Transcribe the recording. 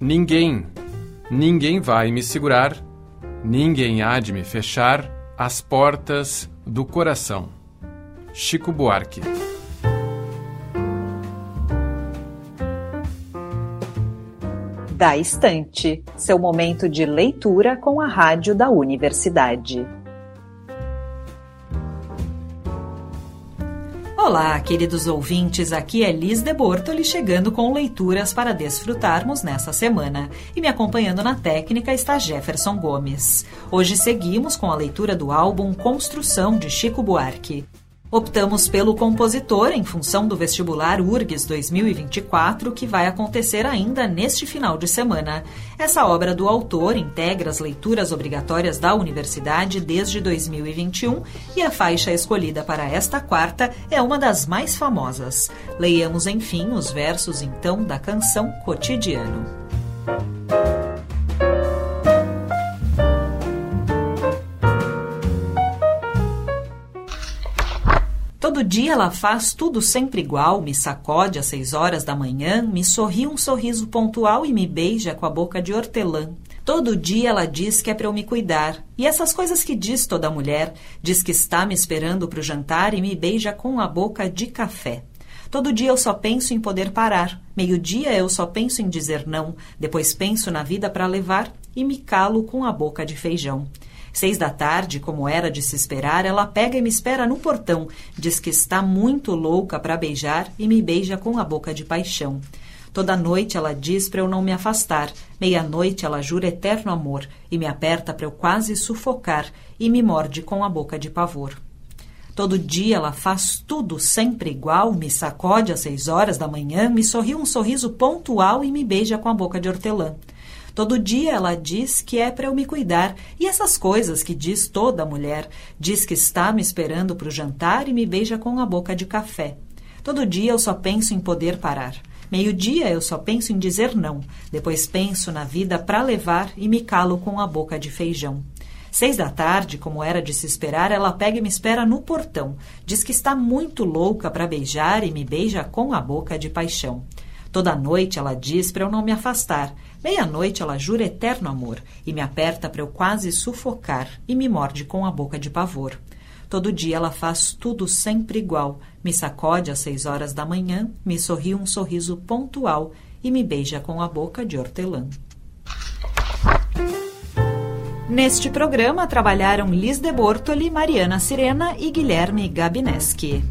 Ninguém, ninguém vai me segurar, ninguém há de me fechar as portas do coração. Chico Buarque. Da Estante, seu momento de leitura com a rádio da universidade. Olá, queridos ouvintes, aqui é Liz de Bortoli chegando com leituras para desfrutarmos nessa semana. E me acompanhando na técnica está Jefferson Gomes. Hoje seguimos com a leitura do álbum Construção de Chico Buarque. Optamos pelo compositor em função do vestibular URGS 2024, que vai acontecer ainda neste final de semana. Essa obra do autor integra as leituras obrigatórias da universidade desde 2021 e a faixa escolhida para esta quarta é uma das mais famosas. Leiamos, enfim, os versos então da canção Cotidiano. Todo dia ela faz tudo sempre igual, me sacode às seis horas da manhã, me sorri um sorriso pontual e me beija com a boca de hortelã. Todo dia ela diz que é para eu me cuidar. E essas coisas que diz toda mulher, diz que está me esperando para o jantar e me beija com a boca de café. Todo dia eu só penso em poder parar. Meio-dia eu só penso em dizer não. Depois penso na vida para levar e me calo com a boca de feijão. Seis da tarde, como era de se esperar, ela pega e me espera no portão. Diz que está muito louca para beijar e me beija com a boca de paixão. Toda noite ela diz para eu não me afastar. Meia-noite ela jura eterno amor e me aperta para eu quase sufocar e me morde com a boca de pavor. Todo dia ela faz tudo sempre igual, me sacode às seis horas da manhã, me sorri um sorriso pontual e me beija com a boca de hortelã. Todo dia ela diz que é para eu me cuidar. E essas coisas que diz toda mulher. Diz que está me esperando para o jantar e me beija com a boca de café. Todo dia eu só penso em poder parar. Meio-dia eu só penso em dizer não. Depois penso na vida para levar e me calo com a boca de feijão. Seis da tarde, como era de se esperar, ela pega e me espera no portão. Diz que está muito louca para beijar e me beija com a boca de paixão. Toda noite ela diz para eu não me afastar. Meia-noite ela jura eterno amor e me aperta para eu quase sufocar e me morde com a boca de pavor. Todo dia ela faz tudo sempre igual. Me sacode às seis horas da manhã, me sorri um sorriso pontual e me beija com a boca de hortelã. Neste programa trabalharam Liz de Bortoli, Mariana Sirena e Guilherme Gabineski.